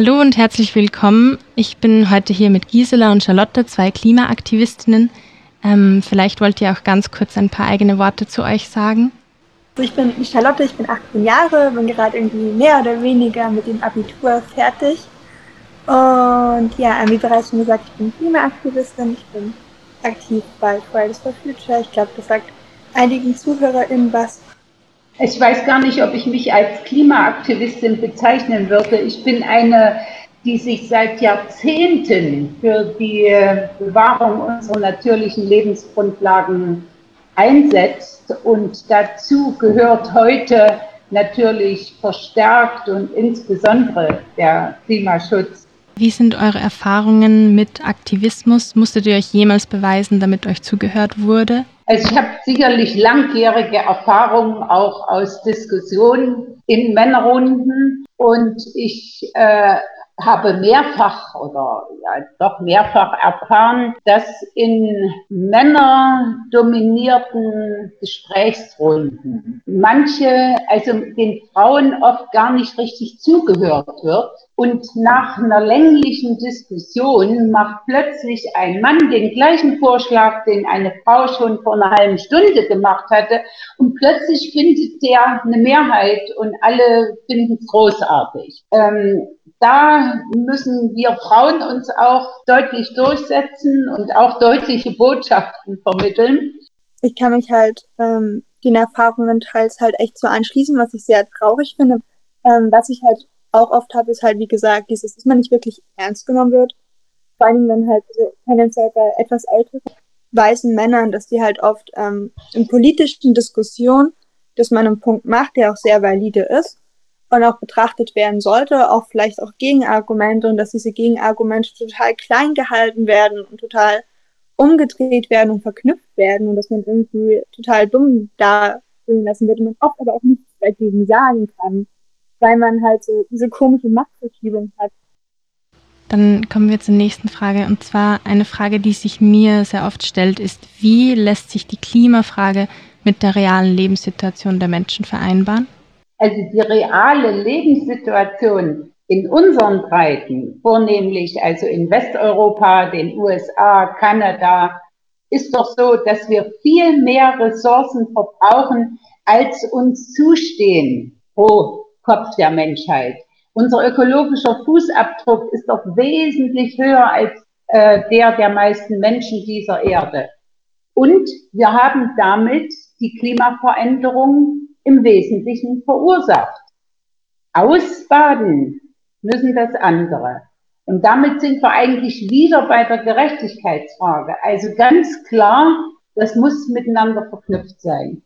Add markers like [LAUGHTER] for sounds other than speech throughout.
Hallo und herzlich willkommen. Ich bin heute hier mit Gisela und Charlotte, zwei Klimaaktivistinnen. Ähm, vielleicht wollt ihr auch ganz kurz ein paar eigene Worte zu euch sagen. Ich bin Charlotte, ich bin 18 Jahre, bin gerade irgendwie mehr oder weniger mit dem Abitur fertig. Und ja, wie bereits schon gesagt, ich bin Klimaaktivistin, ich bin aktiv bei Fridays for Future. Ich glaube, das sagt einigen ZuhörerInnen was. Ich weiß gar nicht, ob ich mich als Klimaaktivistin bezeichnen würde. Ich bin eine, die sich seit Jahrzehnten für die Bewahrung unserer natürlichen Lebensgrundlagen einsetzt. Und dazu gehört heute natürlich verstärkt und insbesondere der Klimaschutz. Wie sind eure Erfahrungen mit Aktivismus? Musstet ihr euch jemals beweisen, damit euch zugehört wurde? Also ich habe sicherlich langjährige Erfahrungen auch aus Diskussionen in Männerrunden. Und ich äh, habe mehrfach oder ja, doch mehrfach erfahren, dass in männerdominierten Gesprächsrunden manche, also den Frauen oft gar nicht richtig zugehört wird. Und nach einer länglichen Diskussion macht plötzlich ein Mann den gleichen Vorschlag, den eine Frau schon vor einer halben Stunde gemacht hatte. Und plötzlich findet der eine Mehrheit und alle finden es großartig. Ähm, da müssen wir Frauen uns auch deutlich durchsetzen und auch deutliche Botschaften vermitteln. Ich kann mich halt ähm, den Erfahrungen teils halt echt so anschließen, was ich sehr traurig finde. Ähm, was ich halt auch oft habe, ist halt, wie gesagt, dieses, dass man nicht wirklich ernst genommen wird. Vor allem, wenn halt tendenziell bei etwas älteren weißen Männern, dass die halt oft ähm, in politischen Diskussionen, dass man einen Punkt macht, der auch sehr valide ist, und auch betrachtet werden sollte, auch vielleicht auch Gegenargumente und dass diese Gegenargumente total klein gehalten werden und total umgedreht werden und verknüpft werden und dass man irgendwie total dumm da lassen wird und man oft aber auch nichts dagegen sagen kann, weil man halt so diese komische Machtverschiebung hat. Dann kommen wir zur nächsten Frage und zwar eine Frage, die sich mir sehr oft stellt, ist, wie lässt sich die Klimafrage mit der realen Lebenssituation der Menschen vereinbaren? Also die reale Lebenssituation in unseren Breiten, vornehmlich also in Westeuropa, den USA, Kanada, ist doch so, dass wir viel mehr Ressourcen verbrauchen, als uns zustehen pro Kopf der Menschheit. Unser ökologischer Fußabdruck ist doch wesentlich höher als äh, der der meisten Menschen dieser Erde. Und wir haben damit die Klimaveränderung im Wesentlichen verursacht. Ausbaden müssen das andere. Und damit sind wir eigentlich wieder bei der Gerechtigkeitsfrage. Also ganz klar, das muss miteinander verknüpft sein.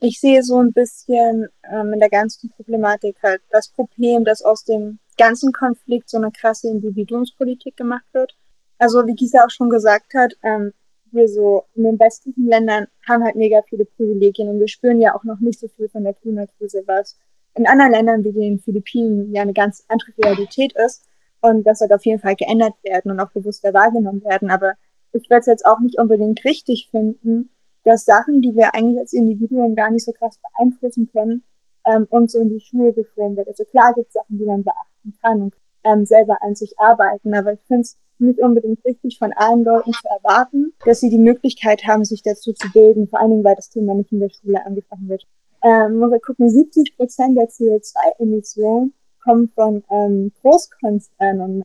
Ich sehe so ein bisschen ähm, in der ganzen Problematik halt das Problem, dass aus dem ganzen Konflikt so eine krasse Individuumspolitik gemacht wird. Also wie Gisa auch schon gesagt hat, ähm, wir so in den westlichen Ländern haben halt mega viele Privilegien und wir spüren ja auch noch nicht so viel von der Klimakrise, was in anderen Ländern wie den Philippinen ja eine ganz andere Realität ist. Und das wird auf jeden Fall geändert werden und auch bewusster wahrgenommen werden. Aber ich werde es jetzt auch nicht unbedingt richtig finden, dass Sachen, die wir eigentlich als Individuen gar nicht so krass beeinflussen können, ähm, uns so in die Schuhe geschoben wird. Also klar gibt es Sachen, die man beachten kann und ähm, selber an sich arbeiten, aber ich finde es nicht unbedingt richtig von allen Leuten zu erwarten, dass sie die Möglichkeit haben, sich dazu zu bilden, vor allen Dingen, weil das Thema nicht in der Schule angefangen wird. Ähm, muss wir gucken, 70 Prozent der CO2-Emissionen kommen von ähm, Großkonzernen.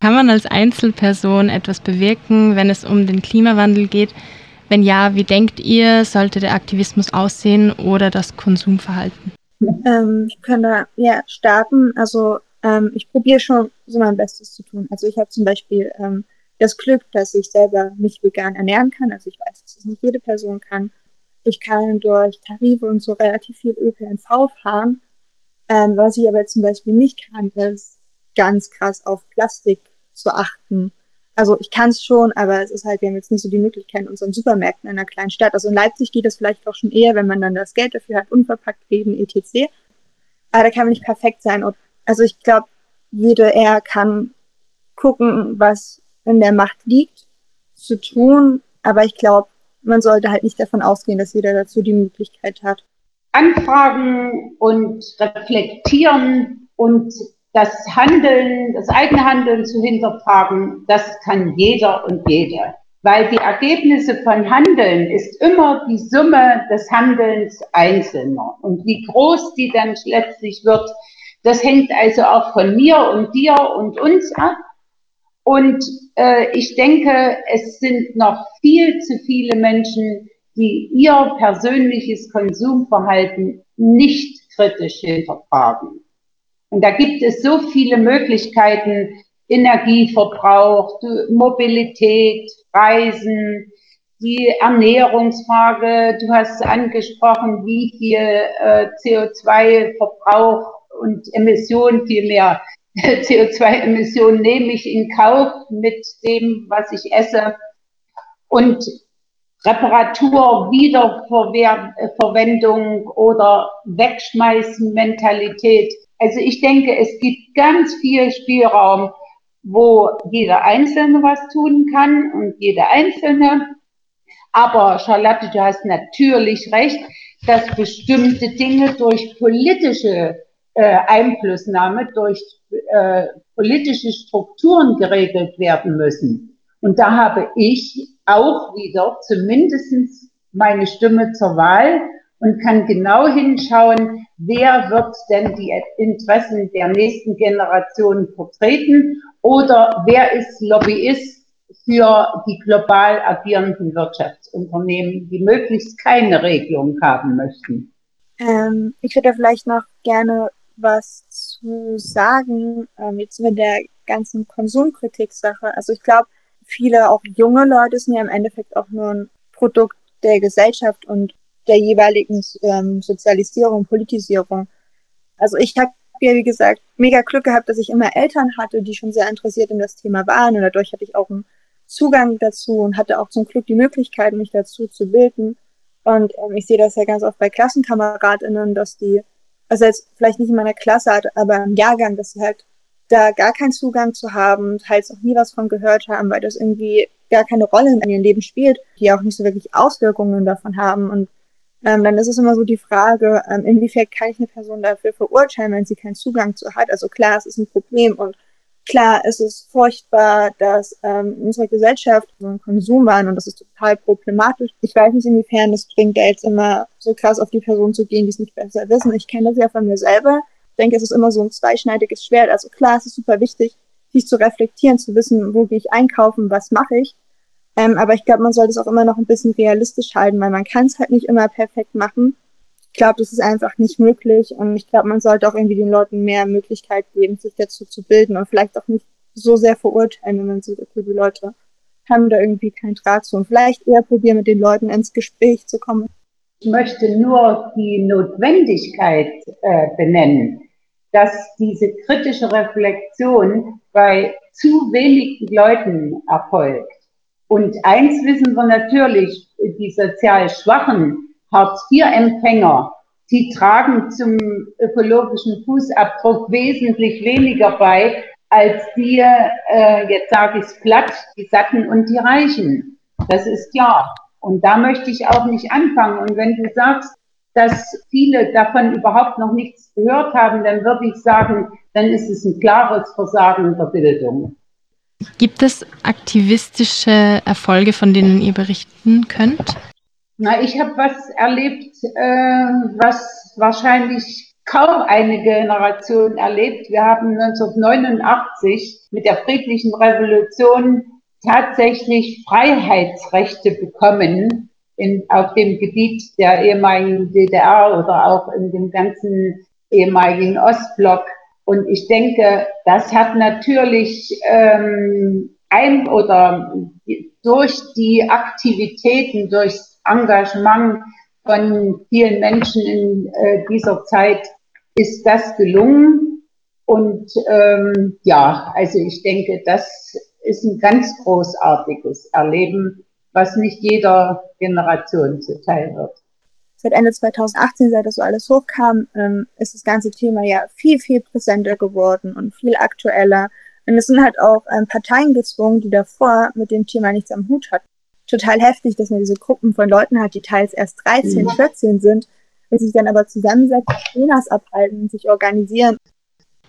Kann man als Einzelperson etwas bewirken, wenn es um den Klimawandel geht? Wenn ja, wie denkt ihr, sollte der Aktivismus aussehen oder das Konsumverhalten? Ähm, ich kann da ja starten. Also ähm, ich probiere schon so mein Bestes zu tun. Also ich habe zum Beispiel ähm, das Glück, dass ich selber mich vegan ernähren kann. Also ich weiß, dass es nicht jede Person kann. Ich kann durch Tarife und so relativ viel ÖPNV fahren. Ähm, was ich aber zum Beispiel nicht kann, ist ganz krass auf Plastik zu achten. Also ich kann es schon, aber es ist halt, wir haben jetzt nicht so die Möglichkeit in unseren Supermärkten in einer kleinen Stadt. Also in Leipzig geht es vielleicht auch schon eher, wenn man dann das Geld dafür hat, unverpackt reden, etc. Aber da kann man nicht perfekt sein. Und also ich glaube, jede er kann gucken, was in der Macht liegt, zu tun. Aber ich glaube, man sollte halt nicht davon ausgehen, dass jeder dazu die Möglichkeit hat. Anfragen und reflektieren und das Handeln, das eigene Handeln zu hinterfragen, das kann jeder und jede. Weil die Ergebnisse von Handeln ist immer die Summe des Handelns Einzelner. Und wie groß die dann letztlich wird, das hängt also auch von mir und dir und uns ab. Und äh, ich denke, es sind noch viel zu viele Menschen, die ihr persönliches Konsumverhalten nicht kritisch hinterfragen. Und da gibt es so viele Möglichkeiten, Energieverbrauch, Mobilität, Reisen, die Ernährungsfrage. Du hast angesprochen, wie viel äh, CO2-Verbrauch und Emissionen vielmehr [LAUGHS] CO2-Emissionen nehme ich in Kauf mit dem, was ich esse. Und Reparatur, Wiederverwendung oder Wegschmeißen-Mentalität. Also ich denke, es gibt ganz viel Spielraum, wo jeder Einzelne was tun kann und jeder Einzelne. Aber Charlotte, du hast natürlich recht, dass bestimmte Dinge durch politische äh, Einflussnahme, durch äh, politische Strukturen geregelt werden müssen. Und da habe ich auch wieder zumindestens meine Stimme zur Wahl und kann genau hinschauen, wer wird denn die Interessen der nächsten Generation vertreten oder wer ist Lobbyist für die global agierenden Wirtschaftsunternehmen, die möglichst keine Regelung haben möchten. Ähm, ich würde vielleicht noch gerne was zu sagen, ähm, jetzt mit der ganzen Konsumkritik-Sache. Also ich glaube, viele auch junge Leute sind ja im Endeffekt auch nur ein Produkt der Gesellschaft und der jeweiligen ähm, Sozialisierung, Politisierung. Also ich habe ja, wie gesagt, mega Glück gehabt, dass ich immer Eltern hatte, die schon sehr interessiert in das Thema waren und dadurch hatte ich auch einen Zugang dazu und hatte auch zum Glück die Möglichkeit, mich dazu zu bilden. Und ähm, ich sehe das ja ganz oft bei KlassenkameradInnen, dass die, also jetzt vielleicht nicht in meiner Klasse, aber im Jahrgang, dass sie halt da gar keinen Zugang zu haben, teils auch nie was von gehört haben, weil das irgendwie gar keine Rolle in ihrem Leben spielt, die auch nicht so wirklich Auswirkungen davon haben. Und ähm, dann ist es immer so die Frage, ähm, inwiefern kann ich eine Person dafür verurteilen, wenn sie keinen Zugang zu hat. Also klar, es ist ein Problem und klar, es ist furchtbar, dass ähm, unsere Gesellschaft so ein Konsum war und das ist total problematisch. Ich weiß nicht, inwiefern es bringt, da jetzt immer so krass auf die Person zu gehen, die es nicht besser wissen. Ich kenne das ja von mir selber denke, es ist immer so ein zweischneidiges Schwert. Also klar, es ist super wichtig, sich zu reflektieren, zu wissen, wo gehe ich einkaufen, was mache ich. Ähm, aber ich glaube, man sollte es auch immer noch ein bisschen realistisch halten, weil man kann es halt nicht immer perfekt machen. Ich glaube, das ist einfach nicht möglich und ich glaube, man sollte auch irgendwie den Leuten mehr Möglichkeit geben, sich dazu zu bilden und vielleicht auch nicht so sehr verurteilen, wenn man sieht, okay, die Leute haben da irgendwie keinen Draht zu und vielleicht eher probieren, mit den Leuten ins Gespräch zu kommen. Ich möchte nur die Notwendigkeit äh, benennen, dass diese kritische Reflexion bei zu wenigen Leuten erfolgt. Und eins wissen wir natürlich, die sozial schwachen Hartz-IV-Empfänger, die tragen zum ökologischen Fußabdruck wesentlich weniger bei als die, äh, jetzt sage ich es platt, die Satten und die Reichen. Das ist klar. Und da möchte ich auch nicht anfangen. Und wenn du sagst, dass viele davon überhaupt noch nichts gehört haben, dann würde ich sagen, dann ist es ein klares Versagen der Bildung. Gibt es aktivistische Erfolge, von denen ihr berichten könnt? Na, ich habe was erlebt, äh, was wahrscheinlich kaum eine Generation erlebt. Wir haben 1989 mit der friedlichen Revolution tatsächlich Freiheitsrechte bekommen in, auf dem Gebiet der ehemaligen DDR oder auch in dem ganzen ehemaligen Ostblock. Und ich denke, das hat natürlich ähm, ein oder durch die Aktivitäten, durch Engagement von vielen Menschen in äh, dieser Zeit ist das gelungen. Und ähm, ja, also ich denke, das ist ein ganz großartiges Erleben, was nicht jeder Generation zuteil wird. Seit Ende 2018, seit das so alles hochkam, ähm, ist das ganze Thema ja viel, viel präsenter geworden und viel aktueller. Und es sind halt auch ähm, Parteien gezwungen, die davor mit dem Thema nichts am Hut hatten. Total heftig, dass man diese Gruppen von Leuten hat, die teils erst 13, mhm. 14 sind, und sich dann aber zusammensetzen, Trainers abhalten und sich organisieren.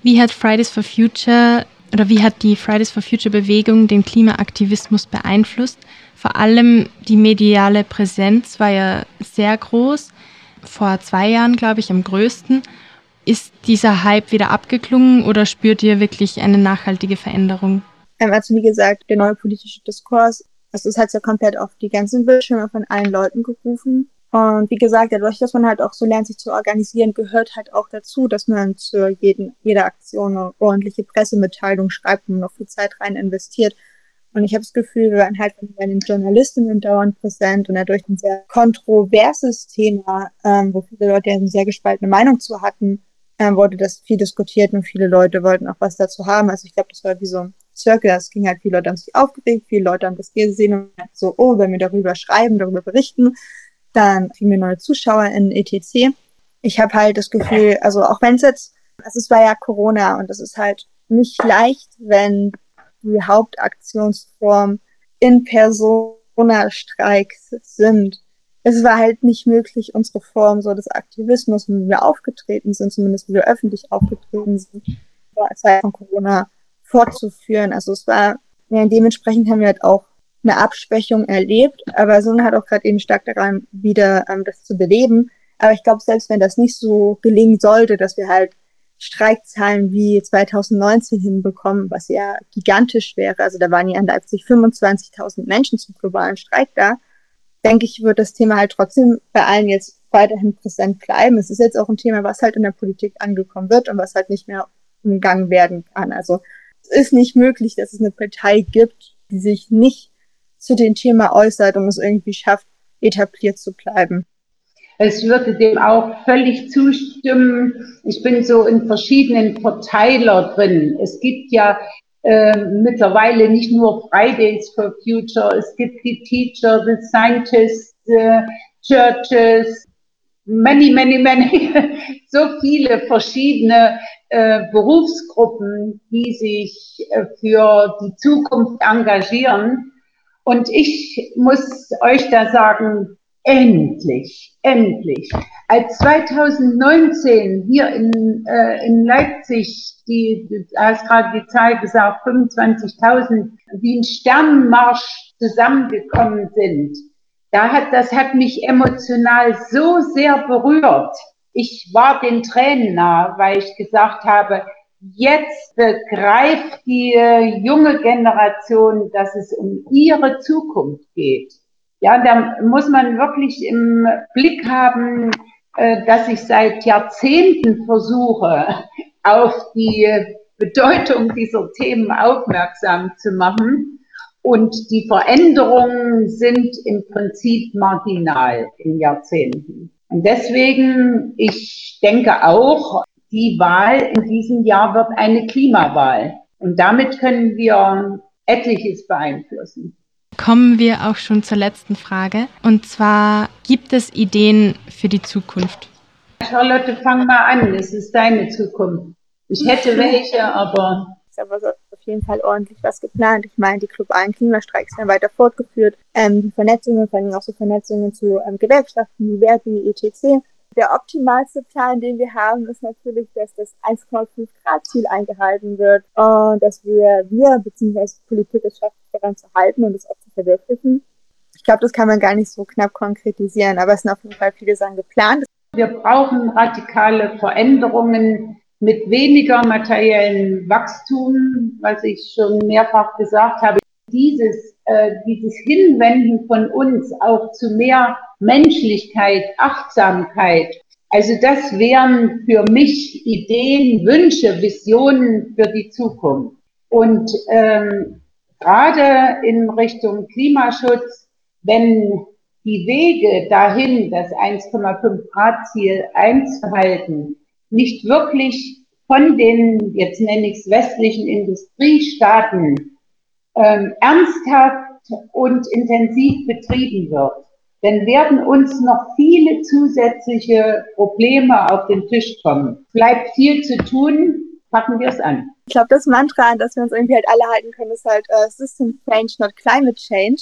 Wie hat Fridays for Future oder wie hat die Fridays for Future Bewegung den Klimaaktivismus beeinflusst? Vor allem die mediale Präsenz war ja sehr groß. Vor zwei Jahren, glaube ich, am größten. Ist dieser Hype wieder abgeklungen oder spürt ihr wirklich eine nachhaltige Veränderung? Ähm, also wie gesagt, der neue politische Diskurs, also es hat ja komplett auf die ganzen Bildschirme von allen Leuten gerufen. Und wie gesagt, dadurch, dass man halt auch so lernt, sich zu organisieren, gehört halt auch dazu, dass man zu jeden, jeder Aktion eine ordentliche Pressemitteilung schreibt und noch viel Zeit rein investiert. Und ich habe das Gefühl, wir waren halt bei den Journalistinnen dauernd präsent und dadurch ein sehr kontroverses Thema, ähm, wo viele Leute eine sehr gespaltene Meinung zu hatten, ähm, wurde das viel diskutiert und viele Leute wollten auch was dazu haben. Also ich glaube, das war wie so Circle, es ging halt, viele Leute haben sich aufgeregt, viele Leute haben das gesehen und so, oh, wenn wir darüber schreiben, darüber berichten, dann kriegen wir neue Zuschauer in ETC. Ich habe halt das Gefühl, also auch wenn es jetzt, also es war ja Corona und es ist halt nicht leicht, wenn die Hauptaktionsform in Persona-Streiks sind. Es war halt nicht möglich, unsere Form so des Aktivismus, wie wir aufgetreten sind, zumindest wie wir öffentlich aufgetreten sind, vor der Zeit von Corona fortzuführen. Also es war, ja, dementsprechend haben wir halt auch eine Abschwächung erlebt, aber sind halt auch gerade eben stark daran, wieder ähm, das zu beleben. Aber ich glaube, selbst wenn das nicht so gelingen sollte, dass wir halt Streikzahlen wie 2019 hinbekommen, was ja gigantisch wäre, also da waren ja in Leipzig 25.000 Menschen zum globalen Streik da, denke ich, wird das Thema halt trotzdem bei allen jetzt weiterhin präsent bleiben. Es ist jetzt auch ein Thema, was halt in der Politik angekommen wird und was halt nicht mehr umgangen werden kann. Also ist nicht möglich, dass es eine Partei gibt, die sich nicht zu dem Thema äußert und es irgendwie schafft, etabliert zu bleiben. Es würde dem auch völlig zustimmen. Ich bin so in verschiedenen Verteiler drin. Es gibt ja äh, mittlerweile nicht nur Fridays for Future, es gibt die Teacher, the Scientists, the Churches, many, many, many, [LAUGHS] so viele verschiedene Berufsgruppen, die sich äh, für die Zukunft engagieren. Und ich muss euch da sagen, endlich, endlich. Als 2019 hier in, äh, in Leipzig, die, du hast gerade die Zahl gesagt, 25.000, wie ein Sternenmarsch zusammengekommen sind, da hat, das hat mich emotional so sehr berührt. Ich war den Tränen nah, weil ich gesagt habe, Jetzt begreift die junge Generation, dass es um ihre Zukunft geht. Ja, da muss man wirklich im Blick haben, äh, dass ich seit Jahrzehnten versuche, [LAUGHS] auf die Bedeutung dieser Themen aufmerksam zu machen. Und die Veränderungen sind im Prinzip marginal in Jahrzehnten. Und deswegen, ich denke auch, die Wahl in diesem Jahr wird eine Klimawahl. Und damit können wir etliches beeinflussen. Kommen wir auch schon zur letzten Frage. Und zwar, gibt es Ideen für die Zukunft? Charlotte, fang mal an. Es ist deine Zukunft. Ich hätte welche, aber. Aber so auf jeden Fall ordentlich was geplant. Ich meine, die globalen Klimastreiks werden weiter fortgeführt. Ähm, die Vernetzungen, vor allem auch so Vernetzungen zu ähm, Gewerkschaften wie Verdi, etc. Der optimalste Plan, den wir haben, ist natürlich, dass das 1,5 Grad Ziel eingehalten wird und dass wir, wir bzw. Politik es schafft, daran zu halten und es auch zu verwirklichen. Ich glaube, das kann man gar nicht so knapp konkretisieren, aber es sind auf jeden Fall viele Sachen geplant. Wir brauchen radikale Veränderungen mit weniger materiellen Wachstum, was ich schon mehrfach gesagt habe. Dieses, äh, dieses Hinwenden von uns auch zu mehr Menschlichkeit, Achtsamkeit. Also das wären für mich Ideen, Wünsche, Visionen für die Zukunft. Und ähm, gerade in Richtung Klimaschutz, wenn die Wege dahin, das 1,5 Grad Ziel einzuhalten, nicht wirklich von den, jetzt nenne ich es westlichen Industriestaaten, ähm, ernsthaft und intensiv betrieben wird, dann werden uns noch viele zusätzliche Probleme auf den Tisch kommen. Bleibt viel zu tun, packen wir es an. Ich glaube, das Mantra, an das wir uns irgendwie halt alle halten können, ist halt uh, System Change, not Climate Change.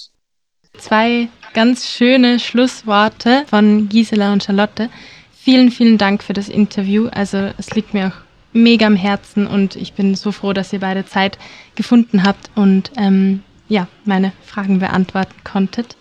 Zwei ganz schöne Schlussworte von Gisela und Charlotte. Vielen, vielen Dank für das Interview. Also es liegt mir auch mega am Herzen und ich bin so froh, dass ihr beide Zeit gefunden habt und ähm, ja, meine Fragen beantworten konntet.